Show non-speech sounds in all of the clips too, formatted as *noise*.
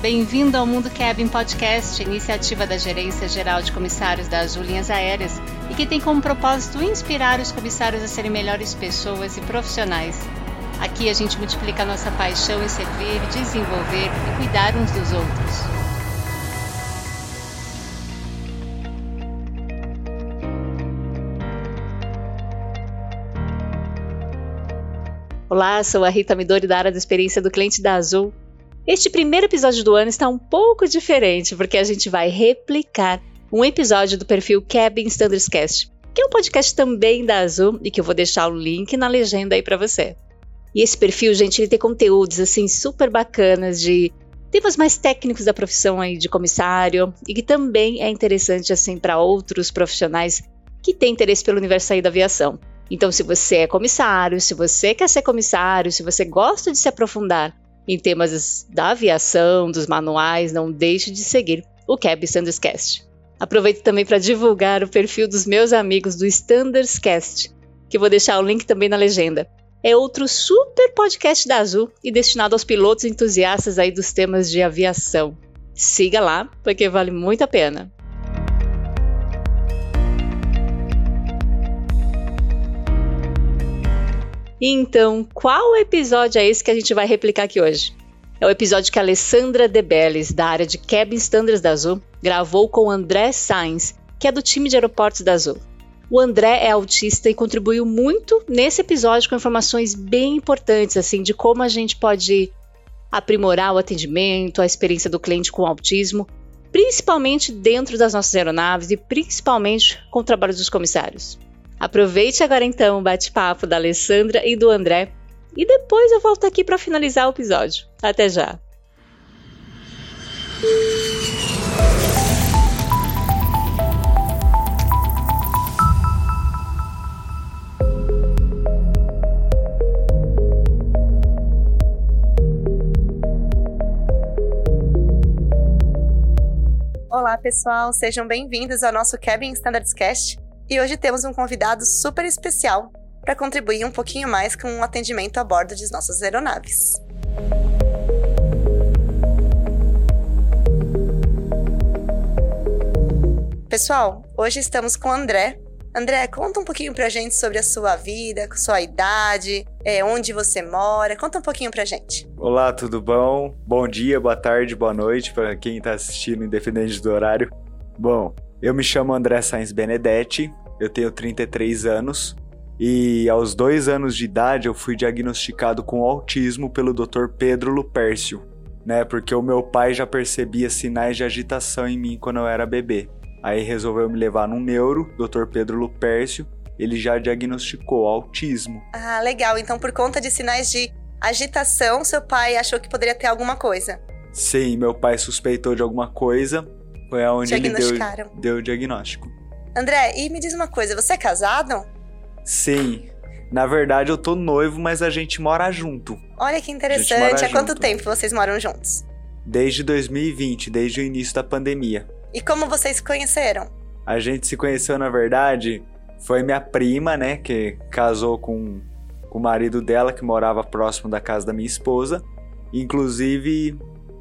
bem-vindo ao Mundo Cabin Podcast, iniciativa da Gerência Geral de Comissários das Linhas Aéreas e que tem como propósito inspirar os comissários a serem melhores pessoas e profissionais. Aqui a gente multiplica a nossa paixão em servir, desenvolver e cuidar uns dos outros. Olá, sou a Rita Midori da área da experiência do cliente da Azul este primeiro episódio do ano está um pouco diferente, porque a gente vai replicar um episódio do perfil Cabin Standards Cast, que é um podcast também da Azul e que eu vou deixar o link na legenda aí para você. E esse perfil, gente, ele tem conteúdos assim super bacanas de temas mais técnicos da profissão aí de comissário e que também é interessante assim para outros profissionais que têm interesse pelo universo aí da aviação. Então, se você é comissário, se você quer ser comissário, se você gosta de se aprofundar em temas da aviação, dos manuais, não deixe de seguir o Cab Standards Cast. Aproveito também para divulgar o perfil dos meus amigos do Standards Cast, que vou deixar o link também na legenda. É outro super podcast da Azul e destinado aos pilotos entusiastas aí dos temas de aviação. Siga lá, porque vale muito a pena. Então, qual episódio é esse que a gente vai replicar aqui hoje? É o episódio que a Alessandra Debelles, da área de Cabin Standards da Azul, gravou com o André Sainz, que é do time de aeroportos da Azul. O André é autista e contribuiu muito nesse episódio com informações bem importantes, assim, de como a gente pode aprimorar o atendimento, a experiência do cliente com autismo, principalmente dentro das nossas aeronaves e principalmente com o trabalho dos comissários. Aproveite agora então o bate-papo da Alessandra e do André e depois eu volto aqui para finalizar o episódio. Até já! Olá, pessoal, sejam bem-vindos ao nosso Cabin Standards Cast. E hoje temos um convidado super especial para contribuir um pouquinho mais com o atendimento a bordo de nossas aeronaves. Pessoal, hoje estamos com o André. André, conta um pouquinho pra gente sobre a sua vida, sua idade, é, onde você mora. Conta um pouquinho pra gente. Olá, tudo bom? Bom dia, boa tarde, boa noite para quem está assistindo, independente do horário. Bom, eu me chamo André Sainz Benedetti, eu tenho 33 anos e aos dois anos de idade eu fui diagnosticado com autismo pelo Dr. Pedro Lupercio, né? Porque o meu pai já percebia sinais de agitação em mim quando eu era bebê. Aí resolveu me levar num neuro, Dr. Pedro Lupercio, ele já diagnosticou autismo. Ah, legal. Então, por conta de sinais de agitação, seu pai achou que poderia ter alguma coisa. Sim, meu pai suspeitou de alguma coisa. Foi aonde ele deu, deu o diagnóstico. André, e me diz uma coisa, você é casado? Sim. Na verdade, eu tô noivo, mas a gente mora junto. Olha que interessante. Há quanto tempo vocês moram juntos? Desde 2020, desde o início da pandemia. E como vocês se conheceram? A gente se conheceu, na verdade, foi minha prima, né, que casou com, com o marido dela, que morava próximo da casa da minha esposa. Inclusive,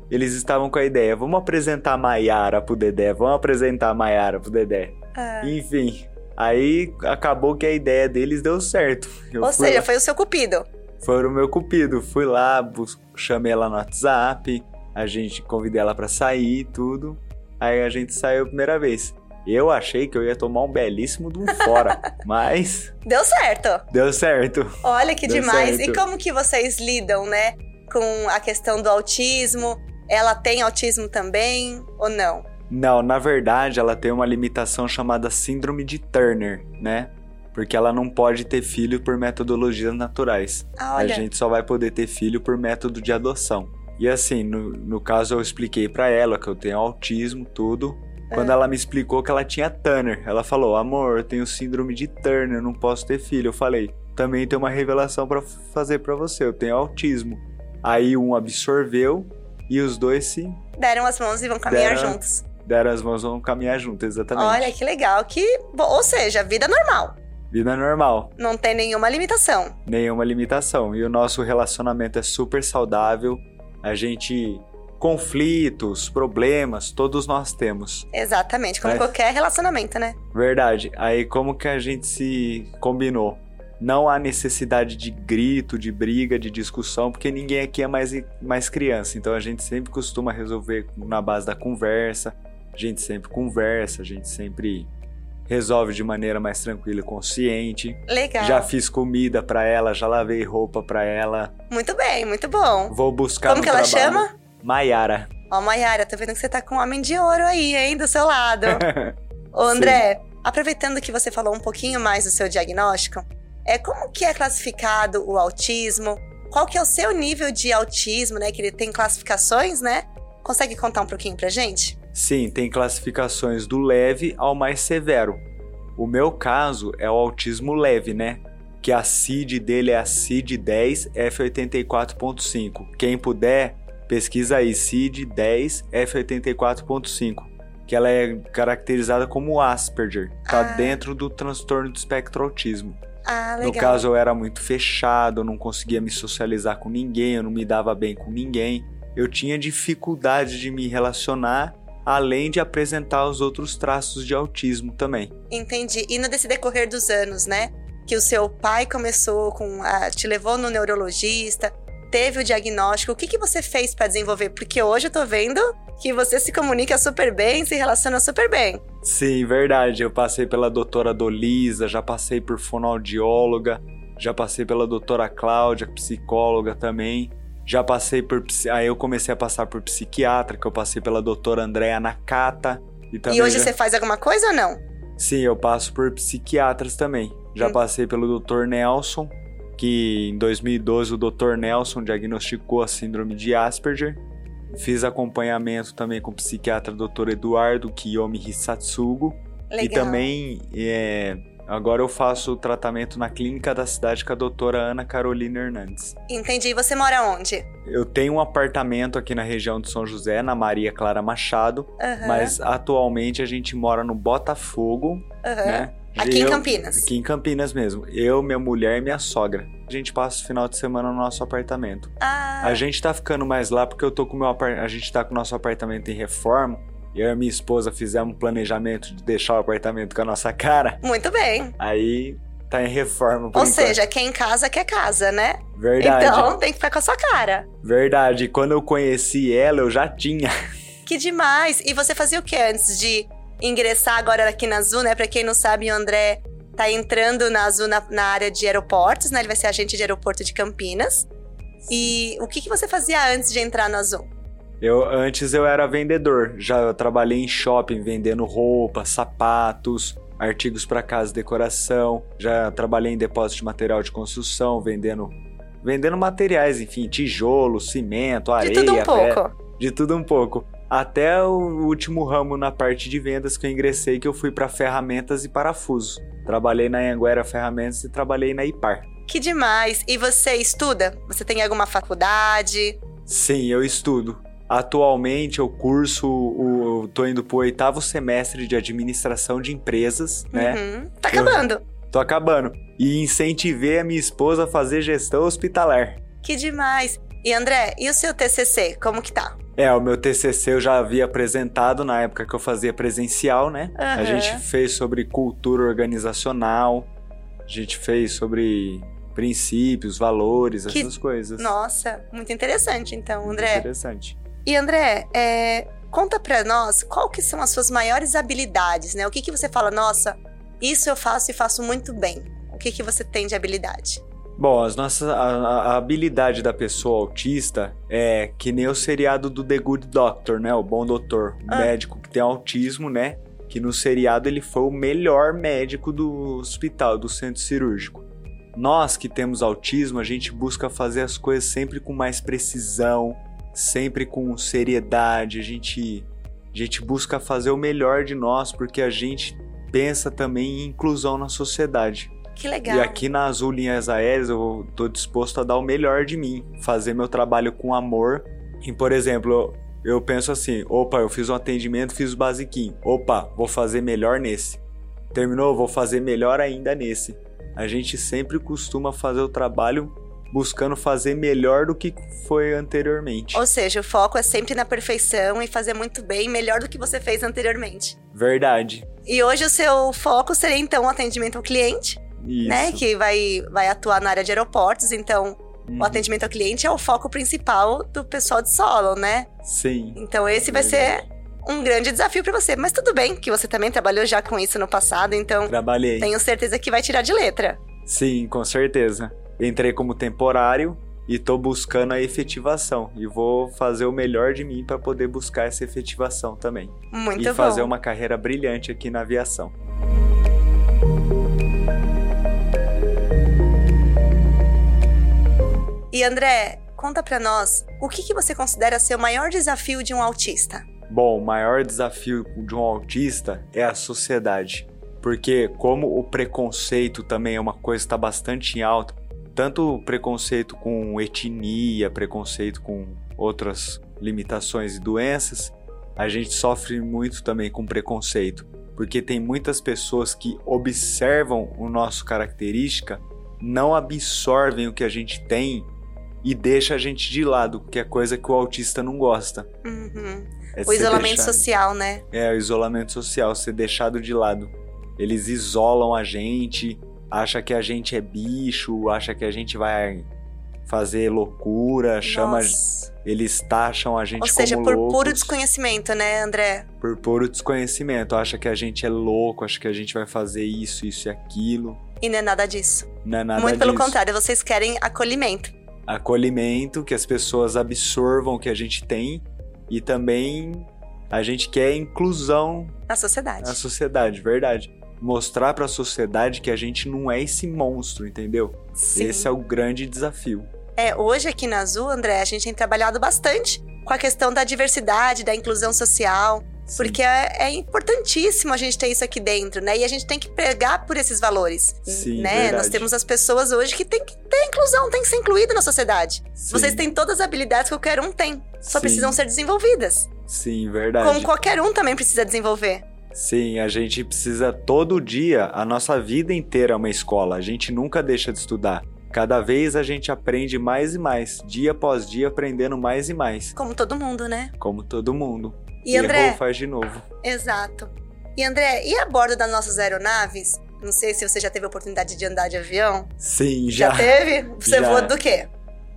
eles estavam com a ideia: vamos apresentar a Maiara pro Dedé, vamos apresentar a Maiara pro Dedé. Ah. Enfim, aí acabou que a ideia deles deu certo. *laughs* Eu Ou seja, lá. foi o seu cupido. Foi o meu cupido. Fui lá, chamei ela no WhatsApp, a gente convidei ela para sair e tudo. Aí a gente saiu a primeira vez. Eu achei que eu ia tomar um belíssimo de um fora, *laughs* mas. Deu certo! Deu certo! Olha que Deu demais! Certo. E como que vocês lidam, né? Com a questão do autismo? Ela tem autismo também ou não? Não, na verdade, ela tem uma limitação chamada Síndrome de Turner, né? Porque ela não pode ter filho por metodologias naturais. Ah, a gente só vai poder ter filho por método de adoção. E assim, no, no caso eu expliquei para ela que eu tenho autismo, tudo. Quando é. ela me explicou que ela tinha Turner, ela falou: "Amor, eu tenho síndrome de Turner, não posso ter filho". Eu falei: "Também tem uma revelação para fazer para você, eu tenho autismo". Aí um absorveu e os dois se deram as mãos e vão caminhar deram, juntos deram as mãos vão caminhar juntos, exatamente. Olha que legal, que, ou seja, vida normal. Vida normal. Não tem nenhuma limitação. Nenhuma limitação. E o nosso relacionamento é super saudável. A gente conflitos, problemas, todos nós temos. Exatamente, como qualquer relacionamento, né? Verdade. Aí como que a gente se combinou? Não há necessidade de grito, de briga, de discussão, porque ninguém aqui é mais, mais criança. Então a gente sempre costuma resolver na base da conversa. A gente sempre conversa, a gente sempre resolve de maneira mais tranquila e consciente. Legal. Já fiz comida pra ela, já lavei roupa pra ela. Muito bem, muito bom. Vou buscar Como que ela trabalho. chama? Maiara. Ó, Mayara, tô vendo que você tá com um homem de ouro aí, hein, do seu lado. *laughs* Ô, André, aproveitando que você falou um pouquinho mais do seu diagnóstico, é como que é classificado o autismo? Qual que é o seu nível de autismo, né? Que ele tem classificações, né? Consegue contar um pouquinho pra gente? Sim, tem classificações do leve ao mais severo. O meu caso é o autismo leve, né? Que a CID dele é a CID 10 F84.5. Quem puder, pesquisa aí CID 10 F84.5, que ela é caracterizada como Asperger, tá Ah. dentro do transtorno do espectro autismo. Ah, legal. No caso, eu era muito fechado, eu não conseguia me socializar com ninguém, eu não me dava bem com ninguém. Eu tinha dificuldade de me relacionar, além de apresentar os outros traços de autismo também. Entendi. E no desse decorrer dos anos, né? Que o seu pai começou com. A, te levou no neurologista, teve o diagnóstico. O que, que você fez pra desenvolver? Porque hoje eu tô vendo que você se comunica super bem, se relaciona super bem. Sim, verdade. Eu passei pela doutora Dolisa, já passei por fonoaudióloga, já passei pela doutora Cláudia, psicóloga também. Já passei por. Aí eu comecei a passar por psiquiatra, que eu passei pela doutora Andréa Nakata. E, também e hoje já- você faz alguma coisa ou não? Sim, eu passo por psiquiatras também. Já Hum. passei pelo Dr. Nelson, que em 2012 o Dr. Nelson diagnosticou a síndrome de Asperger. Fiz acompanhamento também com o psiquiatra Dr. Eduardo Kiyomi Hisatsugo. Legal. E também, é, agora eu faço o tratamento na clínica da cidade com a doutora Ana Carolina Hernandes. Entendi. E você mora onde? Eu tenho um apartamento aqui na região de São José, na Maria Clara Machado, Aham, mas atualmente a gente mora no Botafogo, aham. né? Aqui em Eu- Campinas. Aqui em Campinas mesmo. Eu, minha mulher e minha sogra. A gente passa o final de semana no nosso apartamento. Ah, A gente tá ficando mais lá porque eu tô com meu a gente tá com o nosso apartamento em reforma. E eu e minha esposa fizemos um planejamento de deixar o apartamento com a nossa cara. muito bem. Aí tá em reforma por Ou enquanto. seja, quem casa quer casa, né? verdade. Então tem que ficar com a sua cara. Verdade. Quando eu conheci ela, eu já tinha. Que demais! E você fazia o que antes de ingressar agora aqui na Azul, né? Pra quem não sabe, o André tá entrando na Azul na, na área de aeroportos, né? Ele vai ser agente de aeroporto de Campinas. E o que, que você fazia antes de entrar no Azul? Eu antes eu era vendedor, já trabalhei em shopping vendendo roupa, sapatos, artigos para casa e decoração, já trabalhei em depósito de material de construção, vendendo vendendo materiais, enfim, tijolo, cimento, areia, de tudo um pouco. de tudo um pouco. Até o último ramo na parte de vendas que eu ingressei, que eu fui para ferramentas e parafusos. Trabalhei na Anguera Ferramentas e trabalhei na IPAR. Que demais! E você estuda? Você tem alguma faculdade? Sim, eu estudo. Atualmente eu curso, o, eu tô indo pro oitavo semestre de administração de empresas, né? Uhum. Tá Eu- acabando. Tô acabando. E incentivei a minha esposa a fazer gestão hospitalar. Que demais! E André, e o seu TCC? Como que tá? É, o meu TCC eu já havia apresentado na época que eu fazia presencial, né? A Aham. gente fez sobre cultura organizacional, a gente fez sobre princípios, valores, Que- essas coisas. Nossa, muito interessante então, Muito André. Interessante. E André, é, conta pra nós qual que são as suas maiores habilidades, né? O que que você fala, nossa, isso eu faço e faço muito bem. O que que você tem de habilidade? Bom, as nossas, a, a- habilidade da pessoa autista é que nem o seriado do The Good Doctor, né? O Bom Doutor. O Ah. médico que tem autismo, né? Que no seriado ele foi o melhor médico do hospital, do centro cirúrgico. Nós que temos autismo, a gente busca fazer as coisas sempre com mais precisão, sempre com seriedade. A gente, a gente busca fazer o melhor de nós porque a gente pensa também em inclusão na sociedade. Que legal. E aqui na Azul Linhas Aéreas eu tô disposto a dar o melhor de mim, fazer meu trabalho com amor. E, por exemplo, eu, eu penso assim: opa, eu fiz um atendimento, fiz o basiquinho. Opa, vou fazer melhor nesse. Terminou, vou fazer melhor ainda nesse. A gente sempre costuma fazer o trabalho buscando fazer melhor do que foi anteriormente. Ou seja, o foco é sempre na perfeição e fazer muito bem, melhor do que você fez anteriormente. Verdade. E hoje o seu foco seria então o atendimento ao cliente, Isso. né? Que vai, vai atuar na área de aeroportos, então Uhum. o atendimento ao cliente é o foco principal do pessoal de solo, né? Sim. Então esse vai ser um grande desafio para você. Mas tudo bem que você também trabalhou já com isso no passado, então Trabalhei. tenho certeza que vai tirar de letra. Sim, com certeza. Entrei como temporário e tô buscando a efetivação. E vou fazer o melhor de mim para poder buscar essa efetivação também. Muito e bom. fazer uma carreira brilhante aqui na aviação. E André, conta pra nós, o que, que você considera ser o maior desafio de um autista? Bom, o maior desafio de um autista é a sociedade. Porque como o preconceito também é uma coisa que está bastante em alta, tanto preconceito com etnia, preconceito com outras limitações e doenças, a gente sofre muito também com preconceito. Porque tem muitas pessoas que observam o nosso característica, não absorvem o que a gente tem e deixa a gente de lado, que é coisa que o autista não gosta. Uhum. É O isolamento deixado- social, né? É, o isolamento social, ser deixado de lado. Eles isolam a gente, acha que a gente é bicho, acha que a gente vai fazer loucura, chama, Nossa. eles taxam a gente Ou seja, por loucos, puro desconhecimento, né, André? por puro desconhecimento, acha que a gente é louco, acha que a gente vai fazer isso, isso e aquilo. E não é nada disso. Não é nada Muito pelo disso. contrário, vocês querem acolhimento. Acolhimento, que as pessoas absorvam o que a gente tem e também a gente quer inclusão Na sociedade. na sociedade, verdade. Mostrar para a sociedade que a gente não é esse monstro, entendeu? Sim. Esse é o grande desafio. É, hoje aqui na Azul, André, a gente tem trabalhado bastante com a questão da diversidade, da inclusão social. Porque é, é importantíssimo a gente ter isso aqui dentro, né? E a gente tem que pregar por esses valores, Sim, né? verdade. Nós temos as pessoas hoje que tem que ter inclusão, tem que ser incluído na sociedade. Sim, Vocês têm todas as habilidades que qualquer um tem, só Sim. precisam ser desenvolvidas. Sim, verdade. Como qualquer um também precisa desenvolver. Sim, a gente precisa todo dia, a nossa vida inteira é uma escola. A gente nunca deixa de estudar. Cada vez a gente aprende mais e mais, dia após dia aprendendo mais e mais, Como todo mundo, né? como todo mundo. E André, Errou, faz de novo. Exato. E André, e a bordo das nossas aeronaves? Não sei se você já teve a oportunidade de andar de avião. Sim, Já, já. teve? Você voa do quê?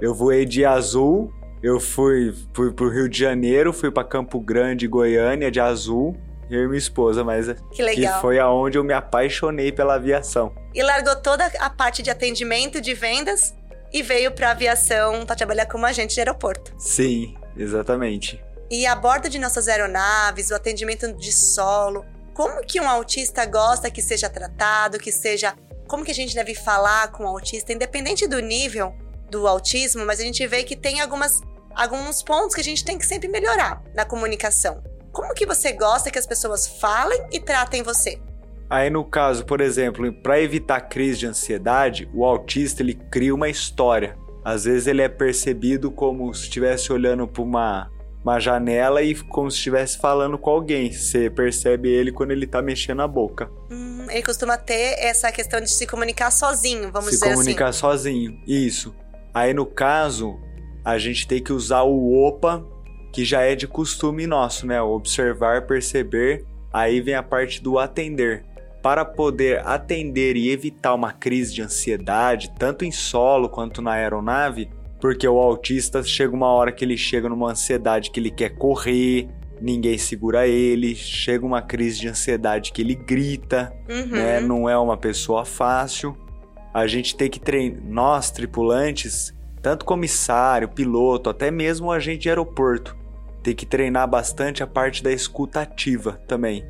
Eu voei de azul, eu fui, fui pro Rio de Janeiro, fui para Campo Grande, Goiânia de azul, eu e minha esposa, mas Que legal. que foi aonde eu me apaixonei pela aviação. E largou toda a parte de atendimento, de vendas e veio pra aviação para trabalhar como agente de aeroporto. Sim, exatamente. E a bordo de nossas aeronaves, o atendimento de solo, como que um autista gosta que seja tratado, que seja. Como que a gente deve falar com o autista, independente do nível do autismo, mas a gente vê que tem algumas, alguns pontos que a gente tem que sempre melhorar na comunicação. Como que você gosta que as pessoas falem e tratem você? Aí no caso, por exemplo, para evitar crise de ansiedade, o autista ele cria uma história. Às vezes ele é percebido como se estivesse olhando para uma, uma janela e como se estivesse falando com alguém. Você percebe ele quando ele tá mexendo a boca. Hum, ele costuma ter essa questão de se comunicar sozinho, vamos se dizer assim. comunicar sozinho. Isso. Aí no caso, a gente tem que usar o OPA, que já é de costume nosso, né? Observar, perceber. Aí vem a parte do atender. Para poder atender e evitar uma crise de ansiedade, tanto em solo quanto na aeronave, porque o autista chega uma hora que ele chega numa ansiedade que ele quer correr, ninguém segura ele, chega uma crise de ansiedade que ele grita, Uhum. né? Não é uma pessoa fácil. A gente tem que treinar, nós tripulantes, tanto comissário, piloto, até mesmo o agente de aeroporto, tem que treinar bastante a parte da escuta ativa também.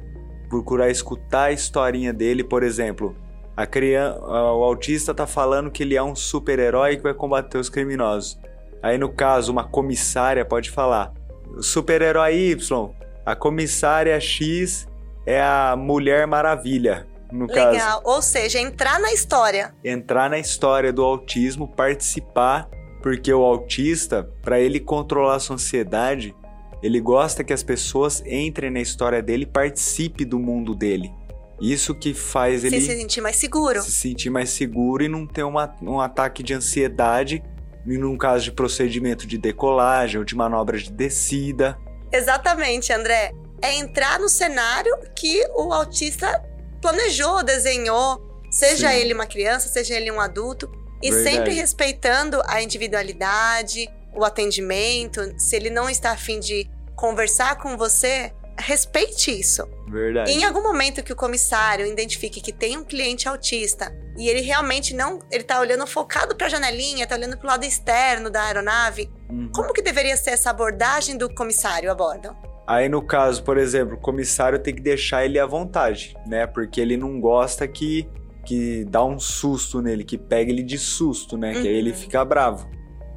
Procurar escutar a historinha dele, por exemplo. A criança, o autista tá falando que ele é um super-herói que vai combater os criminosos. Aí no caso, uma comissária pode falar: super-herói Y, a comissária X é a Mulher Maravilha. No caso, Legal. Ou seja, entrar na história. entrar na história do autismo, participar, porque o autista, para ele controlar a sua ansiedade, ele gosta que as pessoas entrem na história dele e participem do mundo dele. Isso que faz ele Se sentir mais seguro. se sentir mais seguro e não ter uma, um ataque de ansiedade num caso de procedimento de decolagem ou de manobra de descida. Exatamente, André. É entrar no cenário que o autista planejou, desenhou, seja Sim. ele uma criança, seja ele um adulto, e Verdade. sempre respeitando a individualidade, o atendimento. Se ele não está afim de conversar com você, respeite isso. Verdade. E em algum momento que o comissário identifique que tem um cliente autista e ele realmente não, ele tá olhando focado para a janelinha, tá olhando para o lado externo da aeronave, uhum. como que deveria ser essa abordagem do comissário a bordo? Aí no caso, por exemplo, o comissário tem que deixar ele à vontade, né? Porque ele não gosta que que dá um susto nele, que pega ele de susto, né? Uhum. Que aí ele uhum. fica bravo.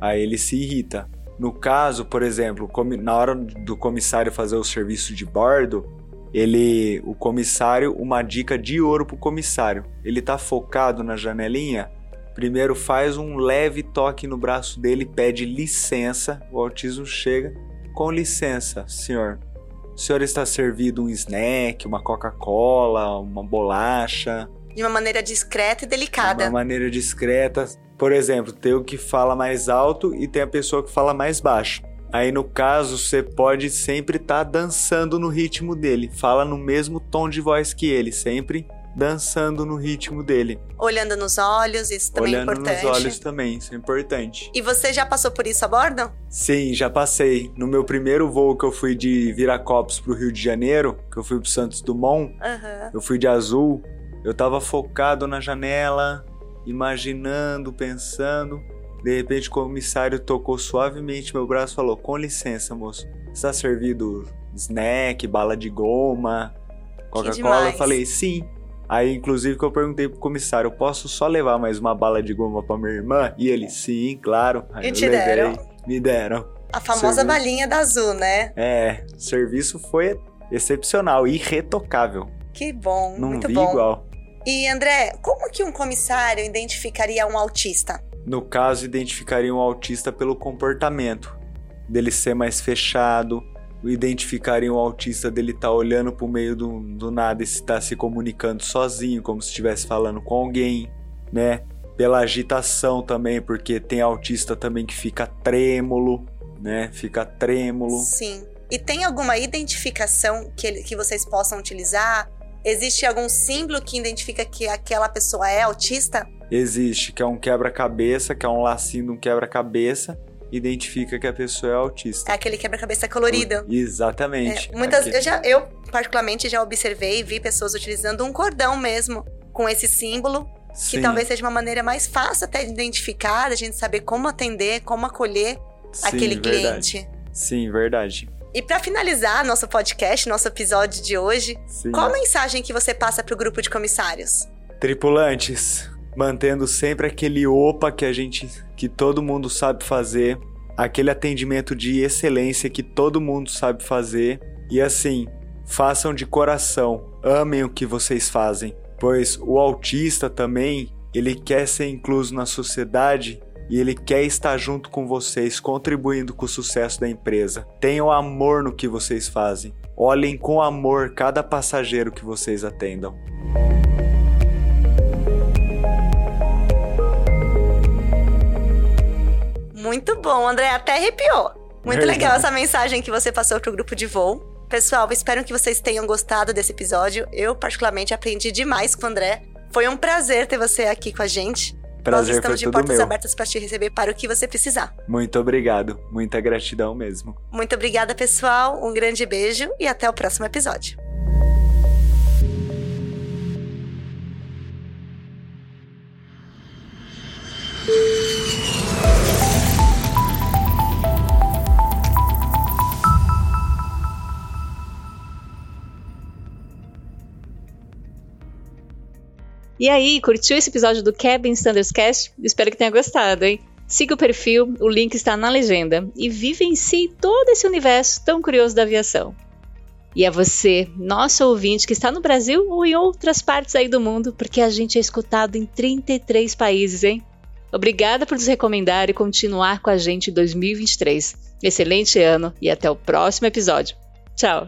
Aí ele se irrita. No caso, por exemplo, na hora do comissário fazer o serviço de bordo, ele, o comissário, uma dica de ouro pro comissário. Ele tá focado na janelinha, primeiro faz um leve toque no braço dele, pede licença. O autismo chega, com licença, senhor. O senhor está servido um snack, uma Coca-Cola, uma bolacha. De uma maneira discreta e delicada. De uma maneira discreta, por exemplo, tem o que fala mais alto e tem a pessoa que fala mais baixo. Aí no caso, você pode sempre estar tá dançando no ritmo dele. Fala no mesmo tom de voz que ele, sempre dançando no ritmo dele. Olhando nos olhos, isso também Olhando é importante. Olhando nos olhos também, isso é importante. E você já passou por isso a bordo? Sim, já passei. No meu primeiro voo que eu fui de Viracopos pro Rio de Janeiro, que eu fui pro Santos Dumont, uhum. eu fui de azul, eu tava focado na janela, imaginando, pensando. De repente o comissário tocou suavemente meu braço e falou: Com licença, moço. Está servido snack, bala de goma, Coca-Cola? Eu falei, sim. Aí, inclusive, que eu perguntei pro comissário, posso só levar mais uma bala de goma pra minha irmã? E ele, sim, claro. Aí e te levei, deram? Me deram. A famosa serviço... balinha da Azul, né? É, o serviço foi excepcional, irretocável. Que bom, Não muito vi bom. igual. E André, como que um comissário identificaria um autista? No caso, identificaria um autista pelo comportamento, dele ser mais fechado, identificaria um autista dele estar tá olhando para o meio do, do nada e estar tá se comunicando sozinho, como se estivesse falando com alguém, né? Pela agitação também, porque tem autista também que fica trêmulo, né? Fica trêmulo. Sim. E tem alguma identificação que, que vocês possam utilizar? Existe algum símbolo que identifica que aquela pessoa é autista? Existe, que é um quebra-cabeça, que é um lacinho de um quebra-cabeça, identifica que a pessoa é autista. É aquele quebra-cabeça colorido. Exatamente. É, muitas, eu, já, eu, particularmente, já observei e vi pessoas utilizando um cordão mesmo com esse símbolo, Sim. que talvez seja uma maneira mais fácil até de identificar, a gente saber como atender, como acolher Sim, aquele verdade. cliente. Sim, verdade. E para finalizar nosso podcast, nosso episódio de hoje, Sim. qual a mensagem que você passa para o grupo de comissários? Tripulantes, mantendo sempre aquele opa que a gente, que todo mundo sabe fazer, aquele atendimento de excelência que todo mundo sabe fazer e assim, façam de coração, amem o que vocês fazem, pois o autista também, ele quer ser incluso na sociedade e ele quer estar junto com vocês, contribuindo com o sucesso da empresa. Tenham amor no que vocês fazem. Olhem com amor cada passageiro que vocês atendam. Muito bom, André, até arrepiou. Muito Verdade. legal essa mensagem que você passou para o grupo de voo. Pessoal, espero que vocês tenham gostado desse episódio. Eu, particularmente, aprendi demais com o André. Foi um prazer ter você aqui com a gente. Prazer Nós estamos de portas meu. abertas para te receber para o que você precisar. Muito obrigado. Muita gratidão mesmo. Muito obrigada, pessoal. Um grande beijo e até o próximo episódio. E aí, curtiu esse episódio do Cabin Standards Cast? Espero que tenha gostado, hein? Siga o perfil, o link está na legenda e vivencie todo esse universo tão curioso da aviação. E a você, nosso ouvinte que está no Brasil ou em outras partes aí do mundo, porque a gente é escutado em 33 países, hein? Obrigada por nos recomendar e continuar com a gente em 2023. Excelente ano e até o próximo episódio. Tchau!